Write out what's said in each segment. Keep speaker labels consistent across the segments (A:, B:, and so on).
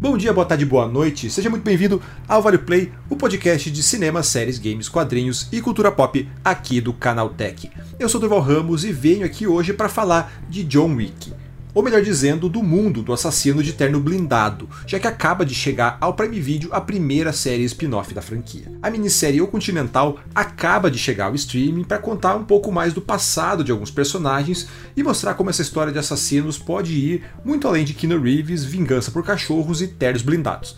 A: Bom dia, boa tarde, boa noite. Seja muito bem-vindo ao Vale Play, o podcast de cinema, séries, games, quadrinhos e cultura pop aqui do Canal Tech. Eu sou Durval Ramos e venho aqui hoje para falar de John Wick ou melhor dizendo, do mundo do assassino de terno blindado, já que acaba de chegar ao Prime Video a primeira série spin-off da franquia. A minissérie O Continental acaba de chegar ao streaming para contar um pouco mais do passado de alguns personagens e mostrar como essa história de assassinos pode ir muito além de Keanu Reeves, vingança por cachorros e ternos blindados.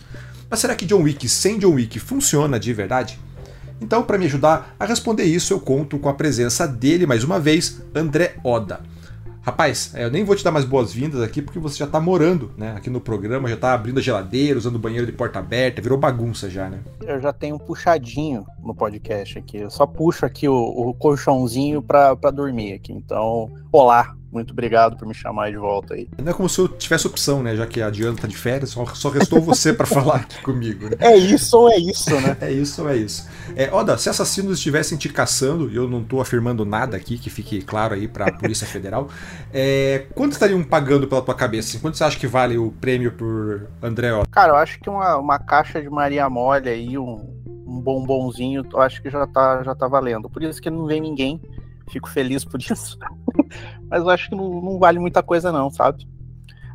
A: Mas será que John Wick sem John Wick funciona de verdade? Então, para me ajudar a responder isso, eu conto com a presença dele mais uma vez, André Oda. Rapaz, é, eu nem vou te dar mais boas-vindas aqui porque você já tá morando, né? Aqui no programa, já tá abrindo a geladeira, usando o banheiro de porta aberta, virou bagunça já, né?
B: Eu já tenho um puxadinho no podcast aqui. Eu só puxo aqui o, o colchãozinho pra, pra dormir aqui. Então, olá, muito obrigado por me chamar de volta aí.
A: Não é como se eu tivesse opção, né? Já que a Diana tá de férias, só, só restou você para falar aqui comigo. Né?
B: É isso ou é isso, né?
A: é isso ou é isso. É, Oda, se assassinos estivessem te caçando, e eu não tô afirmando nada aqui, que fique claro aí pra Polícia Federal, é, quanto estariam pagando pela tua cabeça? Quanto você acha que vale o prêmio por André Oda?
B: Cara, eu acho que uma, uma caixa de Maria Mole aí, um, um bombonzinho, eu acho que já tá, já tá valendo. Por isso que não vem ninguém fico feliz por isso. Mas eu acho que não, não, vale muita coisa, não, sabe?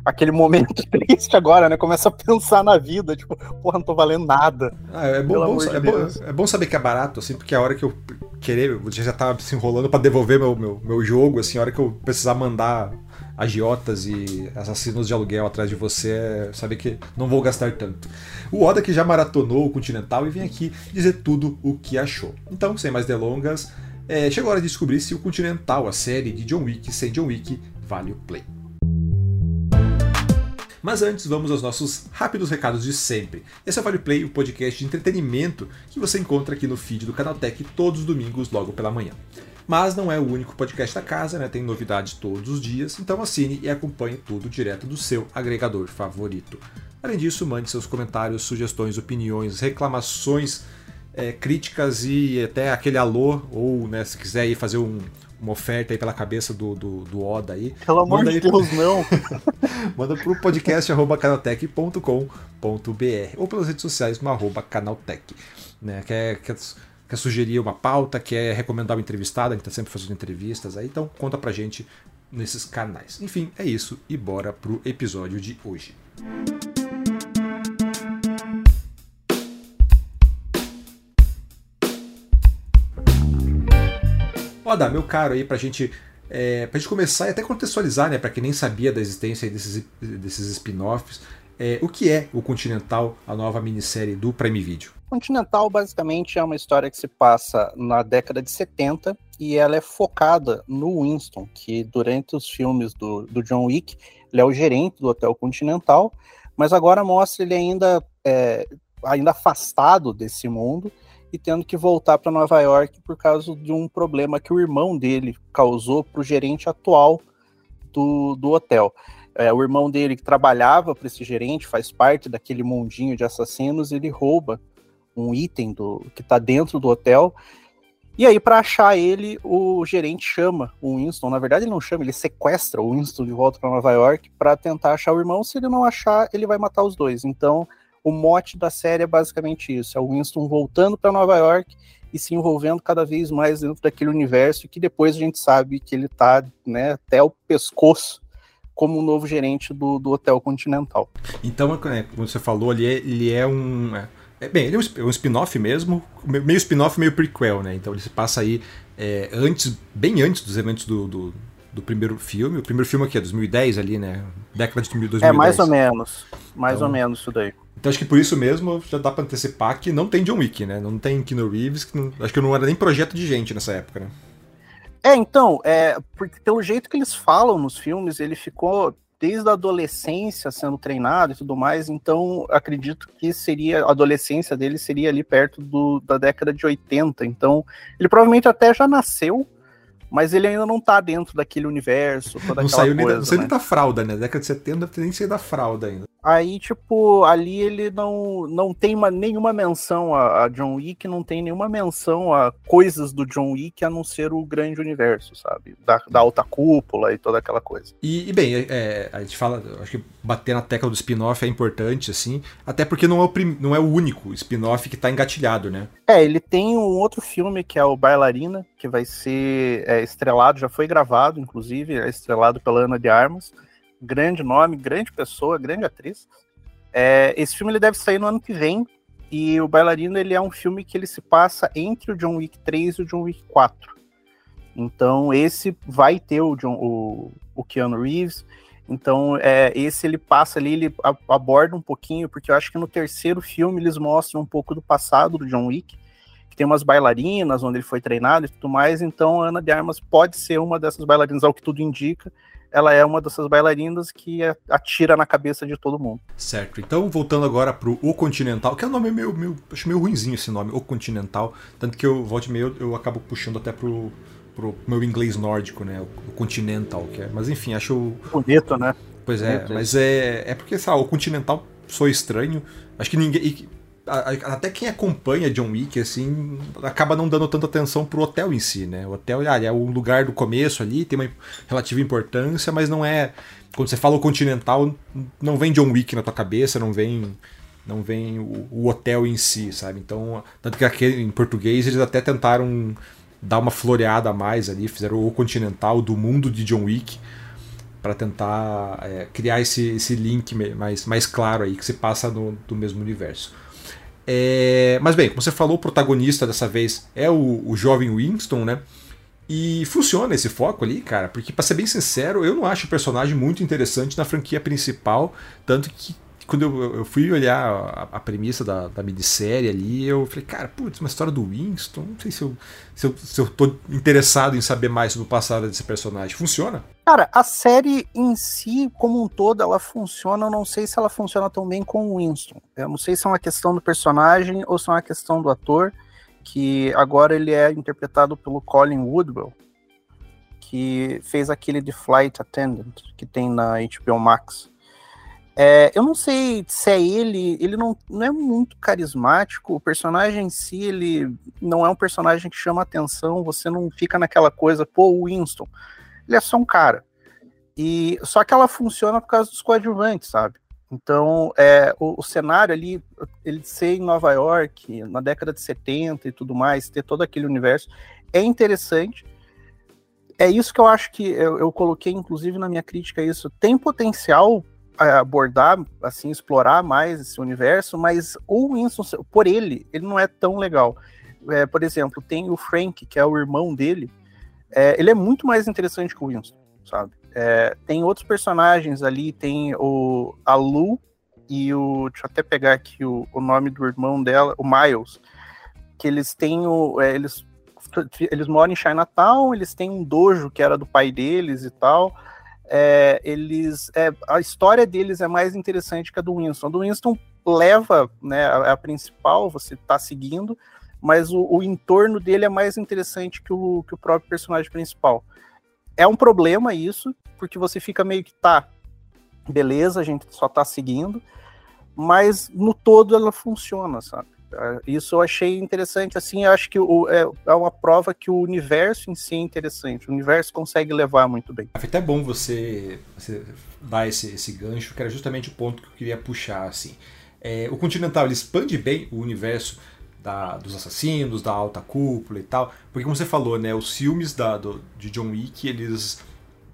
B: Aquele momento triste agora, né? Começa a pensar na vida, tipo, porra, não tô valendo nada.
A: Ah, é, bom, bom, é, bom, é, bom, saber que é barato, assim, porque a hora que eu querer, eu já tava se enrolando para devolver meu, meu, meu jogo, assim, a hora que eu precisar mandar agiotas e assassinos de aluguel atrás de você, é saber que não vou gastar tanto. O Oda que já maratonou o Continental e vem aqui dizer tudo o que achou. Então, sem mais delongas, é, chegou a hora de descobrir se o Continental, a série de John Wick sem John Wick, vale o play. Mas antes, vamos aos nossos rápidos recados de sempre. Esse é o Vale Play, o podcast de entretenimento que você encontra aqui no feed do Canal Tech todos os domingos, logo pela manhã. Mas não é o único podcast da casa, né? Tem novidades todos os dias, então assine e acompanhe tudo direto do seu agregador favorito. Além disso, mande seus comentários, sugestões, opiniões, reclamações é, críticas e até aquele alô, ou né, se quiser ir fazer um, uma oferta aí pela cabeça do, do, do Oda aí.
B: Pelo amor de Deus, não!
A: manda pro podcast arroba canaltech.com.br ou pelas redes sociais no arroba canaltech. Né? Quer, quer, quer sugerir uma pauta, quer recomendar uma entrevistada, que está sempre fazendo entrevistas aí, então conta pra gente nesses canais. Enfim, é isso e bora pro episódio de hoje. Música Oda, meu caro aí pra gente é, pra gente começar e até contextualizar, né, para quem nem sabia da existência desses, desses spin-offs, é, o que é o Continental, a nova minissérie do Prime Video?
B: Continental basicamente é uma história que se passa na década de 70 e ela é focada no Winston, que durante os filmes do, do John Wick, ele é o gerente do Hotel Continental, mas agora mostra ele ainda, é, ainda afastado desse mundo e tendo que voltar para Nova York por causa de um problema que o irmão dele causou para o gerente atual do, do hotel. É, o irmão dele que trabalhava para esse gerente, faz parte daquele mundinho de assassinos, ele rouba um item do, que está dentro do hotel. E aí, para achar ele, o gerente chama o Winston. Na verdade, ele não chama, ele sequestra o Winston de volta para Nova York para tentar achar o irmão. Se ele não achar, ele vai matar os dois. Então, o mote da série é basicamente isso: é o Winston voltando para Nova York e se envolvendo cada vez mais dentro daquele universo que depois a gente sabe que ele está né, até o pescoço como o novo gerente do, do Hotel Continental.
A: Então, é, como você falou, ele é, ele é um. É, é bem, ele é um é spin-off mesmo, meio spin-off, meio prequel, né? Então ele se passa aí é, antes, bem antes dos eventos do, do, do, primeiro filme. O primeiro filme aqui é 2010 ali, né? Década de 2010.
B: É, mais ou menos. Mais então, ou menos isso daí.
A: Então acho que por isso mesmo já dá para antecipar que não tem John Wick, né? Não tem Keanu Reeves, que não, acho que não era nem projeto de gente nessa época, né?
B: É, então, é, porque pelo jeito que eles falam nos filmes, ele ficou desde a adolescência sendo treinado e tudo mais, então acredito que seria a adolescência dele seria ali perto do, da década de 80. Então, ele provavelmente até já nasceu mas ele ainda não tá dentro daquele universo, toda
A: não saiu coisa, nem não saiu né? nem da fralda, né? Década de 70 não deve nem sair da fralda ainda.
B: Aí, tipo, ali ele não, não tem uma, nenhuma menção a, a, John Wick, não tem nenhuma menção a coisas do John Wick a não ser o grande universo, sabe? Da, da alta cúpula e toda aquela coisa.
A: E, e bem, é, é a gente fala, acho que bater na tecla do spin-off é importante, assim, até porque não é o, prim, não é o único spin-off que tá engatilhado, né?
B: É, ele tem um outro filme que é o Bailarina, que vai ser é, estrelado, já foi gravado, inclusive, é estrelado pela Ana de Armas grande nome, grande pessoa, grande atriz. É, esse filme ele deve sair no ano que vem. E o Bailarino ele é um filme que ele se passa entre o John Wick 3 e o John Wick 4. Então esse vai ter o, John, o, o Keanu Reeves. Então é, esse ele passa ali, ele aborda um pouquinho, porque eu acho que no terceiro filme eles mostram um pouco do passado do John Wick, tem umas bailarinas onde ele foi treinado e tudo mais. Então a Ana de Armas pode ser uma dessas bailarinas, ao que tudo indica ela é uma dessas bailarinas que atira na cabeça de todo mundo.
A: Certo. Então, voltando agora pro O Continental, que é um nome meio, meio acho meio ruinzinho esse nome, O Continental, tanto que eu volte meio eu acabo puxando até pro pro meu inglês nórdico, né, o Continental, que é, mas enfim, acho
B: bonito, né?
A: Pois é, Bonito. mas é é porque sabe, o Continental sou estranho. Acho que ninguém até quem acompanha John Wick, assim, acaba não dando tanta atenção pro hotel em si, né? O hotel ah, é um lugar do começo ali, tem uma relativa importância, mas não é. Quando você fala o Continental, não vem John Wick na tua cabeça, não vem. Não vem o, o hotel em si, sabe? Então, tanto que aqui em português eles até tentaram dar uma floreada a mais ali, fizeram o Continental do mundo de John Wick para tentar é, criar esse, esse link mais, mais claro aí que se passa no, do mesmo universo. É, mas bem, como você falou, o protagonista dessa vez é o, o jovem Winston, né? E funciona esse foco ali, cara, porque para ser bem sincero, eu não acho o personagem muito interessante na franquia principal, tanto que quando eu, eu fui olhar a, a premissa da, da minissérie ali, eu falei, cara, putz, uma história do Winston, não sei se eu, se eu, se eu tô interessado em saber mais sobre o passado desse personagem. Funciona?
B: Cara, a série em si, como um todo, ela funciona. Eu não sei se ela funciona tão bem com o Winston. Eu não sei se é uma questão do personagem ou se é uma questão do ator, que agora ele é interpretado pelo Colin Woodwell, que fez aquele de Flight Attendant, que tem na HBO Max. É, eu não sei se é ele, ele não, não é muito carismático, o personagem em si, ele não é um personagem que chama atenção, você não fica naquela coisa, pô, Winston, ele é só um cara. E só que ela funciona por causa dos coadjuvantes, sabe? Então, é, o, o, cenário ali, ele ser em Nova York, na década de 70 e tudo mais, ter todo aquele universo, é interessante. É isso que eu acho que eu, eu coloquei, inclusive, na minha crítica, isso tem potencial abordar, assim, explorar mais esse universo, mas o Winston, por ele, ele não é tão legal. É, por exemplo, tem o Frank, que é o irmão dele, é, ele é muito mais interessante que o Winston, sabe? É, tem outros personagens ali, tem o a Lu e o. Deixa eu até pegar aqui o, o nome do irmão dela, o Miles, que eles têm o. É, eles, eles moram em Chinatown, eles têm um dojo que era do pai deles e tal é, eles é, a história deles é mais interessante que a do Winston. A do Winston leva né, a, a principal, você está seguindo, mas o, o, entorno dele é mais interessante que o, que o próprio personagem principal. É um problema isso, porque você fica meio que tá, beleza, a gente só tá seguindo, mas no todo ela funciona, sabe? É, isso eu achei interessante, assim, acho que o, é, é, uma prova que o universo em si é interessante, o universo consegue levar muito bem.
A: É até bom você, você dar esse, esse gancho, que era justamente o ponto que eu queria puxar, assim. É, o Continental, expande bem o universo da, dos assassinos, da alta cúpula e tal, porque como você falou, né, os filmes da, do, de John Wick, eles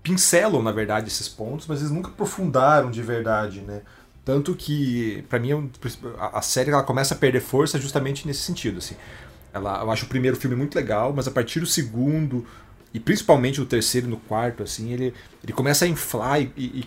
A: pincelam, na verdade, esses pontos, mas eles nunca aprofundaram de verdade, né? Tanto que, para mim, a série ela começa a perder força justamente nesse sentido. Assim. Ela, eu acho o primeiro filme muito legal, mas a partir do segundo, e principalmente do terceiro e no quarto, assim, ele, ele começa a inflar e, e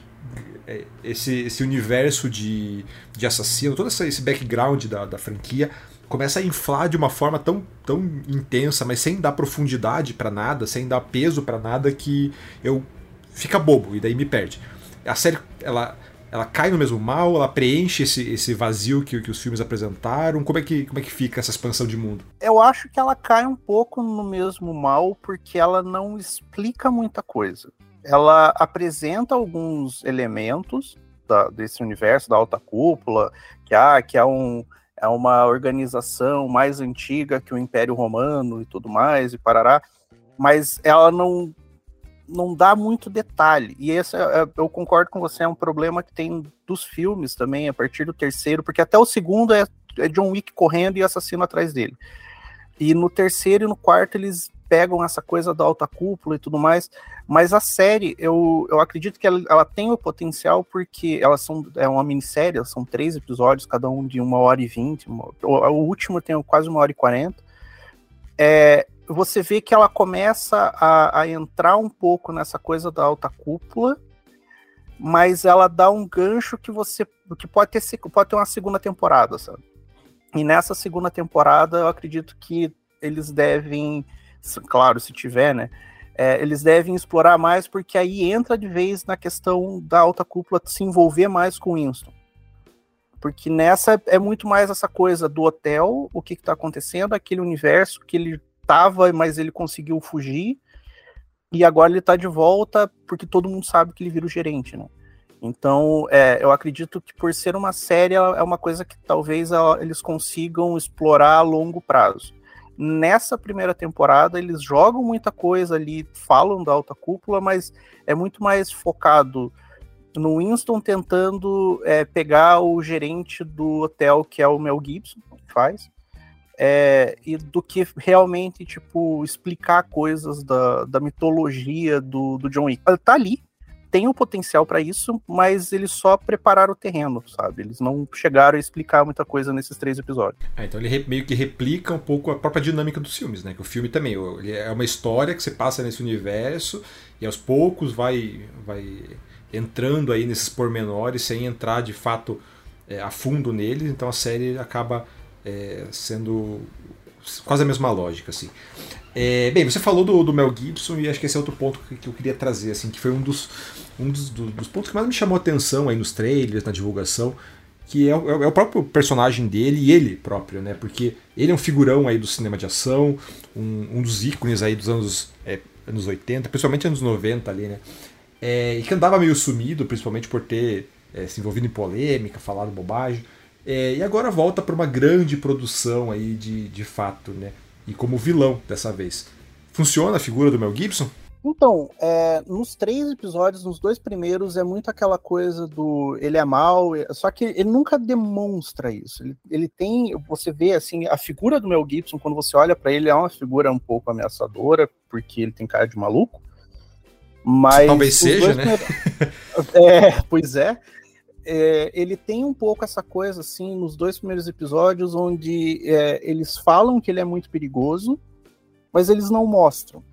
A: é, esse, esse universo de, de assassino, todo esse background da, da franquia começa a inflar de uma forma tão, tão intensa, mas sem dar profundidade para nada, sem dar peso para nada, que eu fica bobo e daí me perde. A série, ela ela cai no mesmo mal, ela preenche esse, esse vazio que, que os filmes apresentaram? Como é, que, como é que fica essa expansão de mundo?
B: Eu acho que ela cai um pouco no mesmo mal porque ela não explica muita coisa. Ela apresenta alguns elementos, da, desse universo da alta cúpula, que, ah, que é, um, é uma organização mais antiga que o Império Romano e tudo mais, e parará, mas ela não, não dá muito detalhe. E esse, é, é, eu concordo com você, é um problema que tem dos filmes também, a partir do terceiro, porque até o segundo é, é John Wick correndo e assassino atrás dele. E no terceiro e no quarto eles pegam essa coisa da alta cúpula e tudo mais, mas a série, eu, eu acredito que ela, ela tem o potencial porque elas são é uma minissérie, são três episódios, cada um de uma hora e vinte, o, o, último tem quase uma hora e quarenta, é, você vê que ela começa a, a entrar um pouco nessa coisa da alta cúpula, mas ela dá um gancho que você que pode ter pode ter uma segunda temporada, sabe? E nessa segunda temporada eu acredito que eles devem claro, se tiver, né? É, eles devem explorar mais, porque aí entra de vez na questão da alta cúpula se envolver mais com Winston. Porque nessa é muito mais essa coisa do hotel, o que está acontecendo, aquele universo que ele estava, mas ele conseguiu fugir, e agora ele está de volta, porque todo mundo sabe que ele vira o gerente, né? Então, é, eu acredito que por ser uma série, é uma coisa que talvez eles consigam explorar a longo prazo. Nessa primeira temporada, eles jogam muita coisa ali, falam da alta cúpula, mas é muito mais focado no Winston tentando é, pegar o gerente do hotel, que é o Mel Gibson, que faz, é, e do que realmente, tipo, explicar coisas da, da mitologia do, do John Wick. Tá ali, tem o potencial para isso, mas eles só prepararam o terreno, sabe? Eles não chegaram a explicar muita coisa nesses três episódios.
A: É, então ele meio que replica um pouco a própria dinâmica dos filmes, né? Que o filme também é uma história que você passa nesse universo e aos poucos vai, vai entrando aí nesses pormenores sem entrar de fato é, a fundo neles. Então a série acaba é, sendo quase a mesma lógica, assim. É, bem, você falou do, do, Mel Gibson e acho que esse é outro ponto que, que eu queria trazer, assim, que foi um dos, um dos, do, dos pontos que mais me chamou a atenção aí nos trailers, na divulgação, que é, é, é, o próprio personagem dele e ele próprio, né? Porque ele é um figurão aí do cinema de ação, um, um dos ícones aí dos anos, é, anos 80, principalmente anos 90 ali, né? É, e que andava meio sumido, principalmente por ter é, se envolvido em polêmica, falado bobagem. É, e agora volta para uma grande produção aí de, de fato, né? e como vilão dessa vez. Funciona a figura do Mel Gibson?
B: Então, é, nos três episódios, nos dois primeiros, é muito aquela coisa do ele é mal, só que ele nunca demonstra isso. Ele, ele tem, você vê assim, a figura do Mel Gibson, quando você olha para ele, é uma figura um pouco ameaçadora, porque ele tem cara de maluco. Mas.
A: Talvez seja, né?
B: é, pois é é, ele tem um pouco essa coisa, assim, nos dois primeiros episódios, onde é, eles falam que ele é muito perigoso, mas eles não mostram.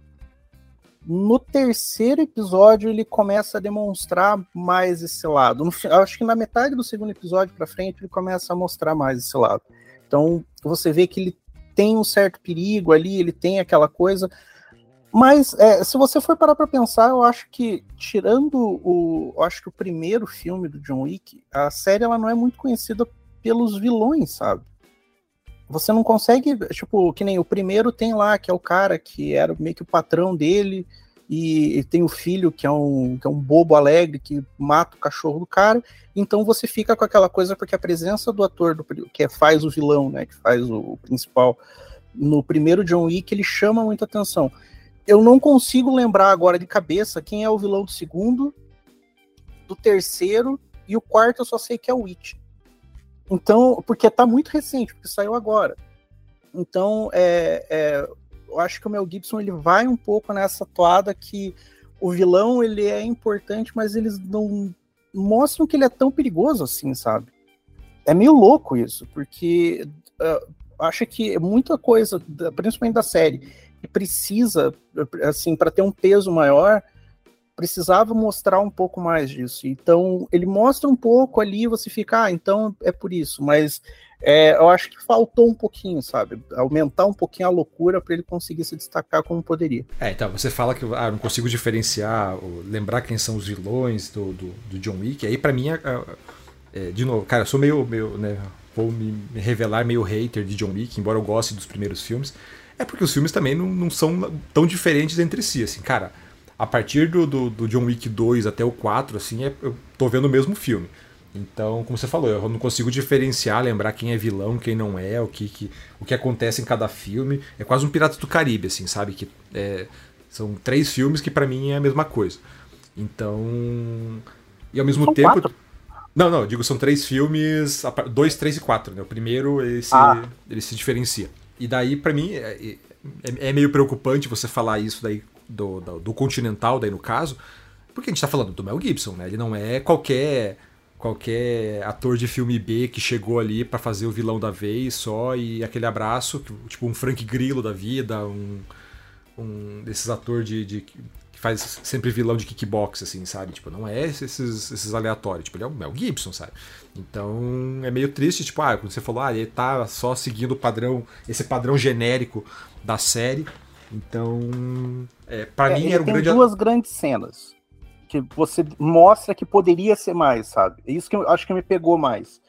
B: No terceiro episódio, ele começa a demonstrar mais esse lado. No, acho que na metade do segundo episódio para frente, ele começa a mostrar mais esse lado. Então, você vê que ele tem um certo perigo ali, ele tem aquela coisa, mas é, se você for parar para pensar, eu acho que tirando o, acho que o primeiro filme do John Wick, a série ela não é muito conhecida pelos vilões, sabe? Você não consegue, tipo, que nem o primeiro tem lá, que é o cara que era meio que o patrão dele, e, tem o filho que é, um, que é um bobo alegre que mata o cachorro do cara. Então você fica com aquela coisa porque a presença do ator do, que faz o vilão, né, que faz o, o principal no primeiro John Wick, ele chama muita atenção eu não consigo lembrar agora de cabeça quem é o vilão do segundo, do terceiro e o quarto eu só sei que é o Witch. Então, porque tá muito recente, porque saiu agora. Então, é, é, eu acho que o Mel Gibson ele vai um pouco nessa toada que o vilão ele é importante, mas eles não mostram que ele é tão perigoso assim, sabe? É meio louco isso, porque uh, acho que muita coisa, principalmente da série, precisa, assim, para ter um peso maior, precisava mostrar um pouco mais disso. Então, ele mostra um pouco ali, você fica, ah, então é por isso, mas é, eu acho que faltou um pouquinho, sabe? Aumentar um pouquinho a loucura para ele conseguir se destacar como poderia.
A: É, então, você fala que ah, não consigo diferenciar, lembrar quem são os vilões do, do, do John Wick, aí para mim, é, é, de novo, cara, eu sou meio, meio né, vou me revelar meio hater de John Wick, embora eu goste dos primeiros filmes, é porque os filmes também não, não são tão diferentes entre si, assim, cara. A partir do, do, do John Wick 2 até o 4, assim, é, eu tô vendo o mesmo filme. Então, como você falou, eu não consigo diferenciar, lembrar quem é vilão, quem não é, o que, que o que acontece em cada filme. É quase um Piratas do Caribe, assim, sabe? Que é, são três filmes que para mim é a mesma coisa. Então. E ao mesmo
B: São
A: tempo.
B: quatro?
A: Não, não, digo são três filmes, dois, três e quatro, né? O primeiro ele se,
B: Ah.
A: ele se diferencia. E daí, pra mim, é, é- é meio preocupante você falar isso daí do, do, do Continental, daí no caso, porque a gente tá falando do Mel Gibson, né? Ele não é qualquer qualquer ator de filme B que chegou ali pra fazer o vilão da vez só e aquele abraço, tipo um Frank Grillo da vida, um, um desses atores de, de- faz sempre vilão de kickbox, assim, sabe? Tipo, não é esses, esses aleatórios. Tipo, ele é o Mel Gibson, sabe? Então é meio triste, tipo, ah, quando você falou, ah, ele tá só seguindo o padrão, esse padrão genérico da série. Então, é, para
B: É,
A: mim era um
B: tem
A: grande.
B: duas grandes cenas que você mostra que poderia ser mais, sabe? É isso que eu acho que me pegou mais.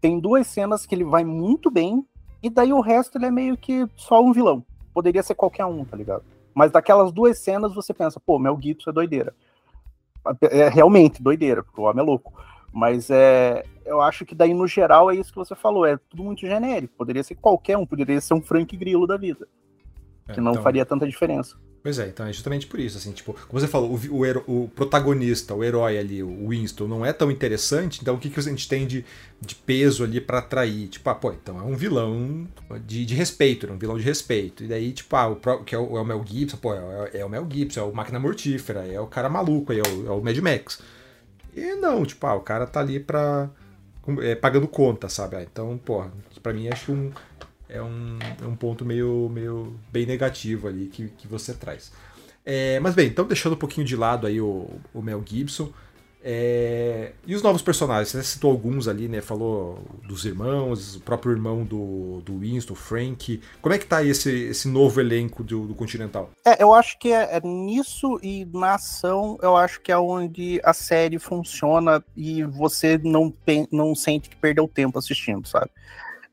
B: Tem duas cenas que ele vai muito bem e daí o resto ele é meio que só um vilão. Poderia ser qualquer um, tá ligado? Mas daquelas duas cenas você pensa, pô, Mel Gibson é doideira. É realmente doideira, porque o homem é louco. Mas é, eu acho que daí no geral é isso que você falou, é tudo muito genérico. Poderia ser qualquer um, poderia ser um Frank Grillo da vida, que não
A: então,
B: faria tanta diferença.
A: Pois é, então é justamente por isso, assim, tipo, como você falou, o, o, hero- o protagonista, o herói ali, o Winston, não é tão interessante, então o que, que a gente tem de, de peso ali pra atrair? Tipo, ah, pô, então é um vilão de, de respeito, é um vilão de respeito. E daí, tipo, ah, o, que é o, é o Mel Gibson, pô, é, é o Mel Gibson, é o Máquina Mortífera, é o cara maluco aí, é o, é o Mad Max. E não, tipo, ah, o cara tá ali pra. é, pagando conta, sabe? Ah, então, pô, pra mim acho um, é um, é um ponto meio, meio bem negativo ali que, que você traz. É, mas bem, então deixando um pouquinho de lado aí o, o Mel Gibson. é, e os novos personagens? Você citou alguns ali, né? Falou dos irmãos, o próprio irmão do, do Winston, Frank. Como é que tá esse, esse novo elenco do, do Continental?
B: É, eu acho que é, é nisso e na ação, eu acho que é onde a série funciona e você não, não sente que perdeu tempo assistindo, sabe?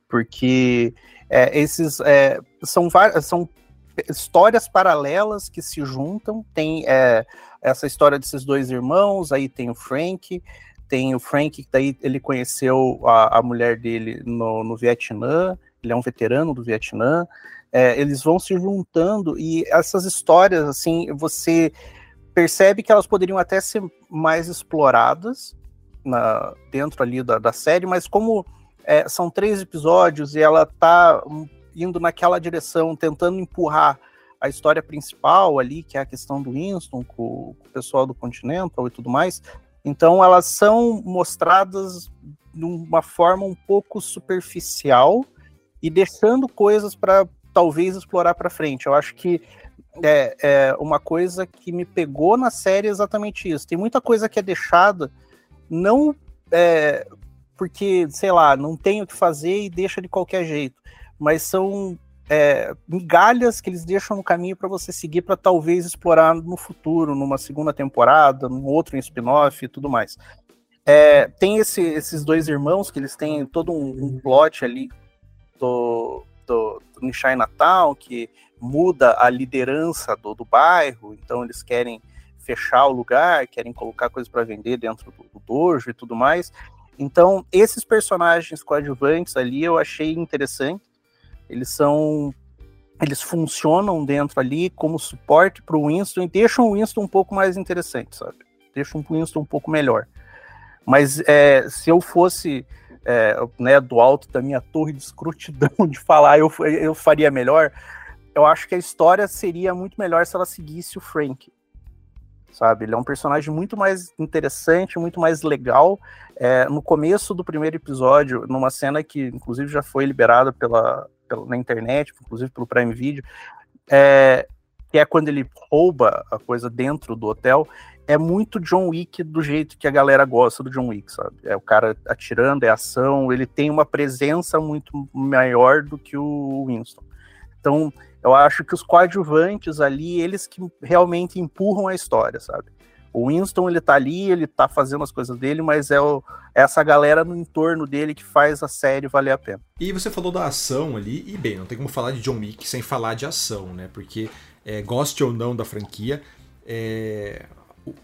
B: Porque é, esses é, são, são histórias paralelas que se juntam. Tem é, essa história desses dois irmãos, aí tem o Frank, tem o Frank, que daí ele conheceu a, a mulher dele no, no Vietnã, ele é um veterano do Vietnã. É, eles vão se juntando e essas histórias, assim, você percebe que elas poderiam até ser mais exploradas na- dentro ali da, da série, mas como é, são três episódios e ela tá indo naquela direção, tentando empurrar a história principal ali, que é a questão do Winston com, com o pessoal do Continental e tudo mais, então elas são mostradas de uma forma um pouco superficial e deixando coisas para talvez explorar para frente. Eu acho que é, é uma coisa que me pegou na série é exatamente isso. Tem muita coisa que é deixada não é, porque, sei lá, não tem o que fazer e deixa de qualquer jeito, mas são é, migalhas que eles deixam no caminho para você seguir para talvez explorar no futuro, numa segunda temporada, num outro spin-off e tudo mais. É, tem esse- esses dois irmãos que eles têm todo um, um plot ali do, do, do em Chinatown que muda a liderança do, do bairro, então eles querem fechar o lugar, querem colocar coisas para vender dentro do, do dojo e tudo mais. Então, esses personagens coadjuvantes ali eu achei interessante. Eles são. Eles funcionam dentro ali como suporte para o Winston e deixam o Winston um pouco mais interessante, sabe? Deixam o Winston um pouco melhor. Mas é, se eu fosse é, né, do alto da minha torre de escrutidão de falar, eu, eu faria melhor. Eu acho que a história seria muito melhor se ela seguisse o Frank sabe? Ele é um personagem muito mais interessante, muito mais legal. É, no começo do primeiro episódio, numa cena que inclusive já foi liberada pela, pela na internet, inclusive pelo Prime Video, é, que é quando ele rouba a coisa dentro do hotel, é muito John Wick do jeito que a galera gosta do John Wick, sabe? É o cara atirando, é ação, ele tem uma presença muito maior do que o Winston. Então, eu acho que os coadjuvantes ali, eles que realmente empurram a história, sabe? O Winston, ele tá ali, ele tá fazendo as coisas dele, mas é o, essa galera no entorno dele que faz a série valer a pena.
A: E você falou da ação ali, e bem, não tem como falar de John Wick sem falar de ação, né? Porque, é, goste ou não da franquia, é,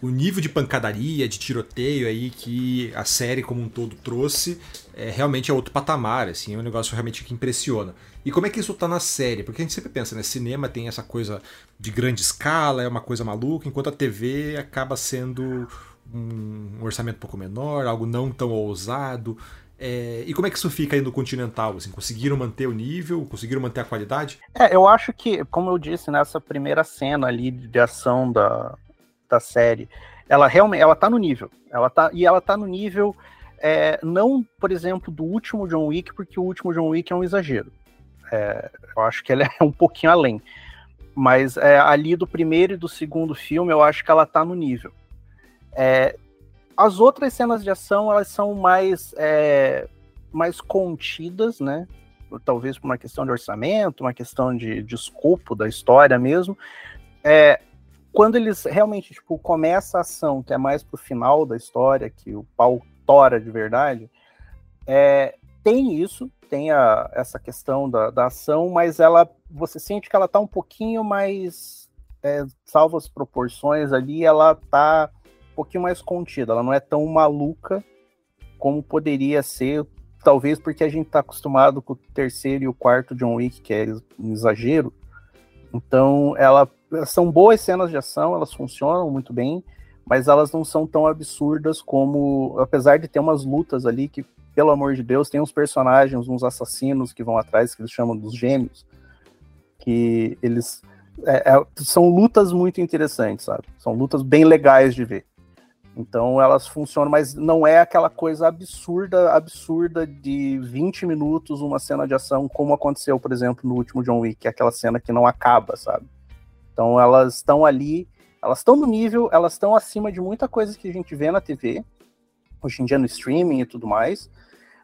A: o nível de pancadaria, de tiroteio aí que a série como um todo trouxe é, realmente é outro patamar, assim, é um negócio realmente que impressiona. E como é que isso tá na série? Porque a gente sempre pensa, né? Cinema tem essa coisa de grande escala, é uma coisa maluca, enquanto a TV acaba sendo um orçamento um pouco menor, algo não tão ousado. É, e como é que isso fica aí no Continental? Assim, conseguiram manter o nível? Conseguiram manter a qualidade?
B: É, eu acho que, como eu disse nessa primeira cena ali de ação da, da série, ela realmente ela tá no nível. Ela tá, e ela tá no nível, é, não, por exemplo, do último John Wick, porque o último John Wick é um exagero. É, eu acho que ela é um pouquinho além. Mas é, ali do primeiro e do segundo filme, eu acho que ela tá no nível. É, as outras cenas de ação, elas são mais, é, mais contidas, né? Talvez por uma questão de orçamento, uma questão de, de escopo da história mesmo. É, quando eles realmente, tipo, começa a ação, que é mais pro final da história, que o pau tora de verdade, é, tem isso, tem a, essa questão da, da ação, mas ela, você sente que ela tá um pouquinho mais, é, as proporções ali, ela tá pouquinho mais contida, ela não é tão maluca como poderia ser, talvez porque a gente está acostumado com o terceiro e o quarto John Wick, que é um exagero. Então, ela são boas cenas de ação, elas funcionam muito bem, mas elas não são tão absurdas como, apesar de ter umas lutas ali que, pelo amor de Deus, tem uns personagens, uns assassinos que vão atrás, que eles chamam dos gêmeos, que eles é, é, são lutas muito interessantes, sabe? São lutas bem legais de ver. Então elas funcionam, mas não é aquela coisa absurda, absurda de 20 minutos uma cena de ação, como aconteceu, por exemplo, no último John Wick, é aquela cena que não acaba, sabe? Então elas estão ali, elas estão no nível, elas estão acima de muita coisa que a gente vê na TV, hoje em dia no streaming e tudo mais,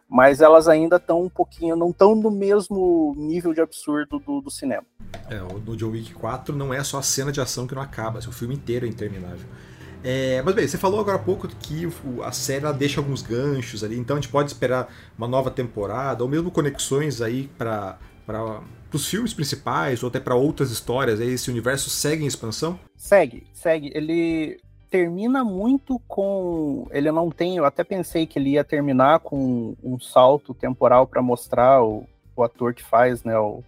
B: mas elas ainda estão um pouquinho, não estão no mesmo nível de absurdo do, do cinema.
A: É, no John Wick 4 não é só a cena de ação que não acaba, o filme inteiro é interminável. É, mas bem, você falou agora há pouco que a série deixa alguns ganchos ali, então a gente pode esperar uma nova temporada, ou mesmo conexões aí para os filmes principais, ou até para outras histórias. Esse universo segue em expansão?
B: Segue, segue. Ele termina muito com. Ele não tem. Eu até pensei que ele ia terminar com um salto temporal para mostrar o, o ator que faz, né? O,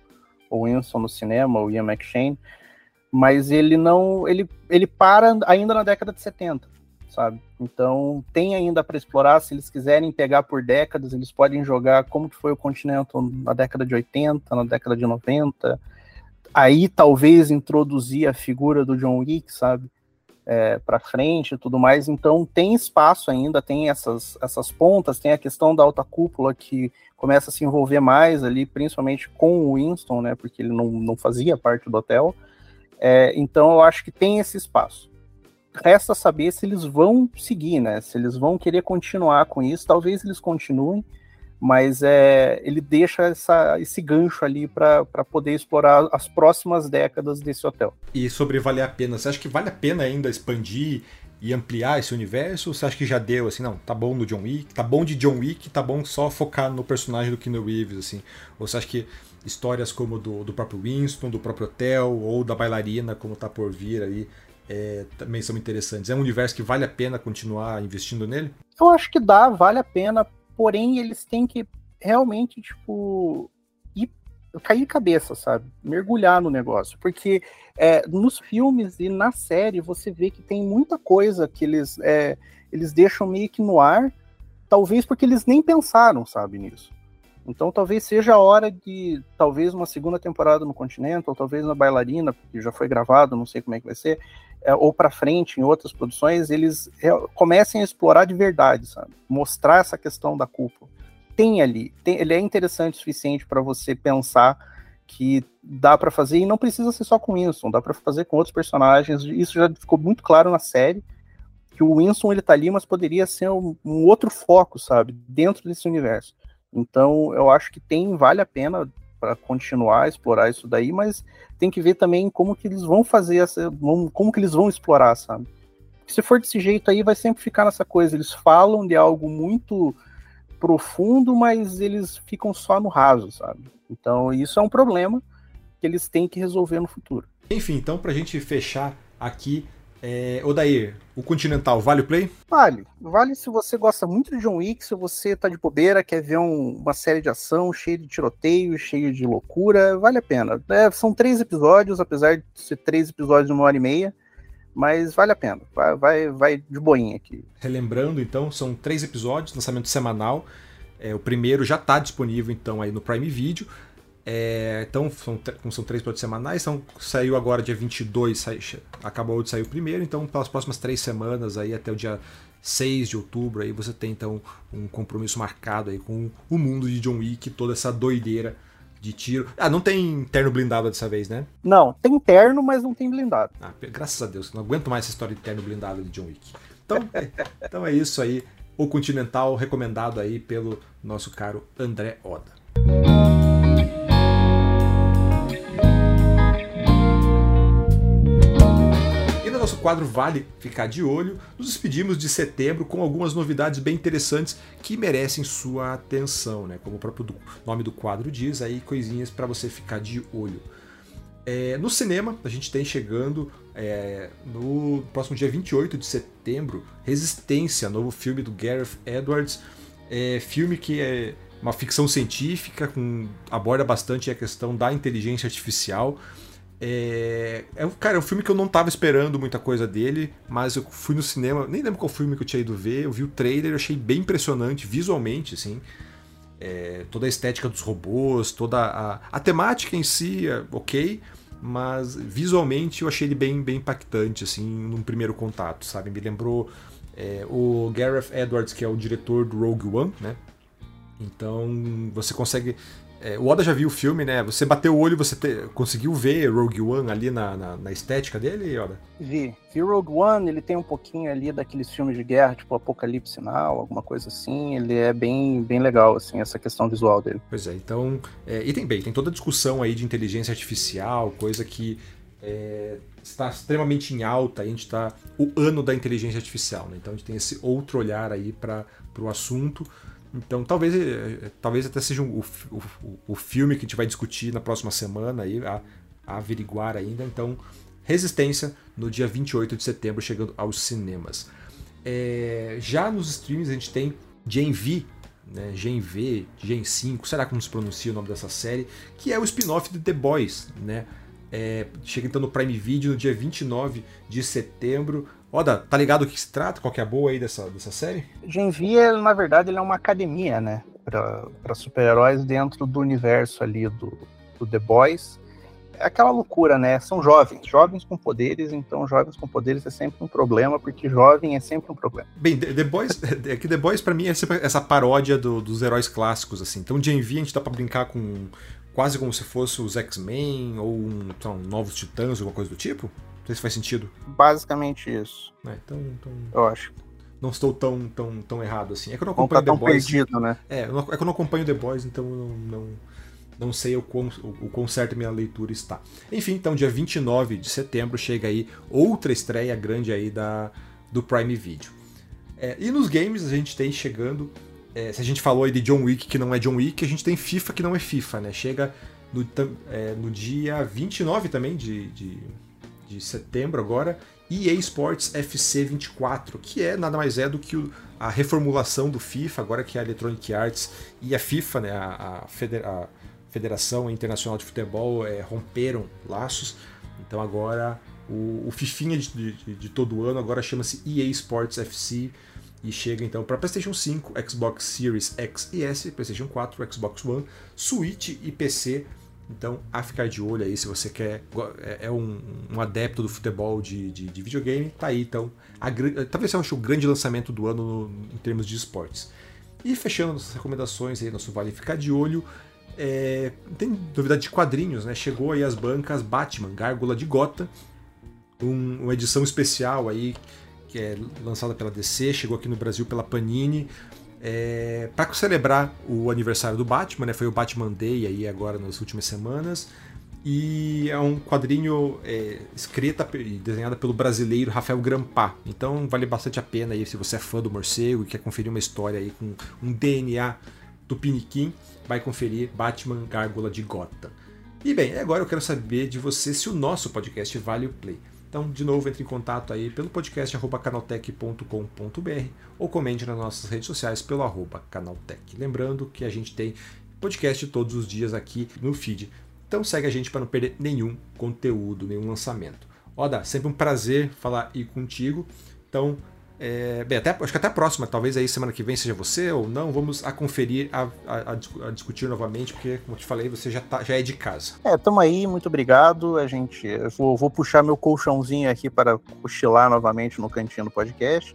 B: o Winston no cinema, o Ian McShane mas ele não, ele, ele para ainda na década de 70, sabe? Então tem ainda para explorar, se eles quiserem pegar por décadas, eles podem jogar como que foi o Continental na década de 80, na década de 90, aí talvez introduzir a figura do John Wick, sabe? É, para frente e tudo mais, então tem espaço ainda, tem essas, essas pontas, tem a questão da alta cúpula que começa a se envolver mais ali, principalmente com o Winston, né, porque ele não, não fazia parte do hotel, é, então eu acho que tem esse espaço. Resta saber se eles vão seguir, né? Se eles vão querer continuar com isso. Talvez eles continuem, mas é, ele deixa essa, esse gancho ali para poder explorar as próximas décadas desse hotel.
A: E sobre valer a pena, você acha que vale a pena ainda expandir e ampliar esse universo? Ou você acha que já deu, assim, não, tá bom no John Wick, tá bom de John Wick, tá bom só focar no personagem do Keanu Reeves, assim? Ou você acha que histórias como do, do próprio Winston, do próprio Hotel ou da bailarina, como está por vir aí, é, também são interessantes. É um universo que vale a pena continuar investindo nele?
B: Eu acho que dá, vale a pena, porém eles têm que realmente, tipo, ir, cair de cabeça, sabe? Mergulhar no negócio. Porque é, nos filmes e na série você vê que tem muita coisa que eles, é, eles deixam meio que no ar, talvez porque eles nem pensaram, sabe, nisso. Então talvez seja a hora de talvez uma segunda temporada no Continente, ou talvez na Bailarina, porque já foi gravado, não sei como é que vai ser, é, ou para frente em outras produções, eles é, comecem a explorar de verdade, sabe? Mostrar essa questão da cúpula. Tem ali, tem, ele é interessante o suficiente para você pensar que dá para fazer e não precisa ser só com Winston, dá para fazer com outros personagens. Isso já ficou muito claro na série que o Winston ele tá ali, mas poderia ser um, um outro foco, sabe, dentro desse universo. Então, eu acho que tem, vale a pena para continuar a explorar isso daí, mas tem que ver também como que eles vão fazer essa, como que eles vão explorar, sabe? Se for desse jeito aí, vai sempre ficar nessa coisa. Eles falam de algo muito profundo, mas eles ficam só no raso, sabe? Então, isso é um problema que eles têm que resolver no futuro.
A: Enfim, então, para a gente fechar aqui É, Odair, o Continental vale o play?
B: Vale. Vale se você gosta muito de John Wick, se você tá de bobeira, quer ver um, uma série de ação cheia de tiroteio, cheia de loucura, vale a pena. É, são três episódios, apesar de ser três episódios de uma hora e meia, mas vale a pena. Vai, vai, vai de boinha aqui.
A: Relembrando, então, são três episódios, lançamento semanal. É, o primeiro já está disponível, então, aí no Prime Video. É, então, são, são três episódios semanais, então saiu agora dia 22, sai, acabou de sair o primeiro, então pelas próximas três semanas, aí até o dia 6 de outubro, aí você tem então um compromisso marcado aí com o mundo de John Wick, toda essa doideira de tiro. Ah, não tem terno blindado dessa vez, né?
B: Não, tem terno, mas não tem blindado.
A: Ah, graças a Deus, não aguento mais essa história de terno blindado de John Wick. Então, é, então é isso aí, o Continental recomendado aí pelo nosso caro André Oda. Quadro Vale Ficar de Olho, nos despedimos de setembro com algumas novidades bem interessantes que merecem sua atenção, né? Como o próprio nome do quadro diz, aí coisinhas para você ficar de olho. É, no cinema, a gente tem chegando é, no próximo dia 28 de setembro, Resistência, novo filme do Gareth Edwards. É, filme que é uma ficção científica, com, aborda bastante a questão da inteligência artificial. É, é, cara, é um filme que eu não tava esperando muita coisa dele, mas eu fui no cinema, nem lembro qual filme que eu tinha ido ver, eu vi o trailer, eu achei bem impressionante visualmente, assim. É, toda a estética dos robôs, toda a, a temática em si, é ok, mas visualmente eu achei ele bem, bem impactante, assim, num primeiro contato, sabe? Me lembrou é, o Gareth Edwards, que é o diretor do Rogue One, né? Então você consegue é, o Oda já viu o filme, né? Você bateu o olho, você te, conseguiu ver Rogue One ali na, na, na, estética dele, Oda?
B: Vi. Vi Rogue One, ele tem um pouquinho ali daqueles filmes de guerra, tipo Apocalipse Sinal, alguma coisa assim. Ele é bem, bem legal, assim, essa questão visual dele.
A: Pois é, então. É, e tem bem, tem toda a discussão aí de inteligência artificial, coisa que é, está extremamente em alta. A gente está o ano da inteligência artificial, né? Então a gente tem esse outro olhar aí para o assunto. Então talvez, eh, talvez até seja o, o, o, filme que a gente vai discutir na próxima semana aí, a, a averiguar ainda. Então, Resistência, no dia 28 de setembro, chegando aos cinemas. É, já nos streams a gente tem Gen V, né, Gen V, Gen 5, será como se pronuncia o nome dessa série, que é o spin-off de The Boys, né? É, chega então no Prime Video no dia 29 de setembro. Oda, tá ligado o que se trata? Qual que é a boa aí dessa, dessa série?
B: Genvia, na verdade, ele é uma academia, né? Para super-heróis dentro do universo ali do, do The Boys. É aquela loucura, né? São jovens, jovens com poderes, então jovens com poderes é sempre um problema, porque jovem é sempre um problema.
A: Bem, The, The Boys, é que The Boys para mim é sempre essa paródia do, dos heróis clássicos, assim. Então, Gen V a gente dá pra brincar com quase como se fosse os X-Men ou um, então, Novos Titãs, alguma coisa do tipo? Não sei se faz sentido.
B: Basicamente isso.
A: É, então, então,
B: Eu acho.
A: Não estou tão, tão, tão errado assim. É que eu não tá acompanho
B: tá
A: The Boys.
B: Perdido, né?
A: É, é que eu não acompanho The Boys, então eu não, não, não sei o quão, o, o quão certo minha leitura está. Enfim, então dia 29 de setembro chega aí outra estreia grande aí da, do Prime Video. É, e nos games a gente tem chegando. É, se a gente falou aí de John Wick que não é John Wick, a gente tem FIFA que não é FIFA, né? Chega no, é, no dia 29 também de, de de setembro agora, EA Sports FC 24, que é nada mais é do que a reformulação do FIFA, agora que a Electronic Arts e a FIFA, né, a, a, a Federação Internacional de Futebol, é, romperam laços. Então agora o, o Fifinha de, de, de todo ano agora chama-se EA Sports FC e chega então para PlayStation 5, Xbox Series X e S, PlayStation 4, Xbox One, Switch e PC então, a ficar de olho aí se você quer. É, é um, um adepto do futebol de, de, de, videogame, tá aí então. A, talvez seja o grande lançamento do ano no, em termos de esportes. E fechando nossas recomendações aí, nosso Vale Ficar de Olho. É, tem novidade de quadrinhos, né? Chegou aí as bancas Batman, Gárgula de Gota, um, uma edição especial aí que é lançada pela DC, chegou aqui no Brasil pela Panini é, para celebrar o aniversário do Batman, né? Foi o Batman Day aí agora nas últimas semanas. E é um quadrinho é, escrita e desenhada pelo brasileiro Rafael Grampá. Então vale bastante a pena aí se você é fã do morcego e quer conferir uma história aí com um DNA do Piniquim, vai conferir Batman Gárgula de Gotham. E bem, agora eu quero saber de você se o nosso podcast vale o play. Então, de novo, entre em contato aí pelo podcast canaltech.com.br ou comente nas nossas redes sociais pelo arroba canaltech. Lembrando que a gente tem podcast todos os dias aqui no feed. Então segue a gente para não perder nenhum conteúdo, nenhum lançamento. Oda, sempre um prazer falar aí contigo. Então, é, bem, até, acho que até a próxima, talvez aí semana que vem seja você ou não. Vamos a conferir, a, a, a discutir novamente, porque, como eu te falei, você já, tá, já é de casa.
B: É, tamo aí, muito obrigado. A gente. Vou, vou puxar meu colchãozinho aqui para cochilar novamente no cantinho do podcast.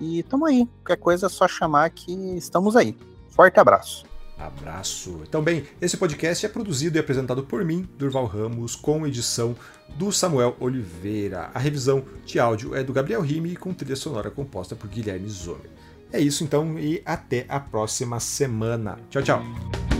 B: E tamo aí. Qualquer coisa é só chamar que estamos aí. Forte abraço.
A: Abraço. Então, bem, esse podcast é produzido e apresentado por mim, Durval Ramos, com edição do Samuel Oliveira. A revisão de áudio é do Gabriel Rime, com trilha sonora composta por Guilherme Zomer. É isso então e até a próxima semana. Tchau, tchau.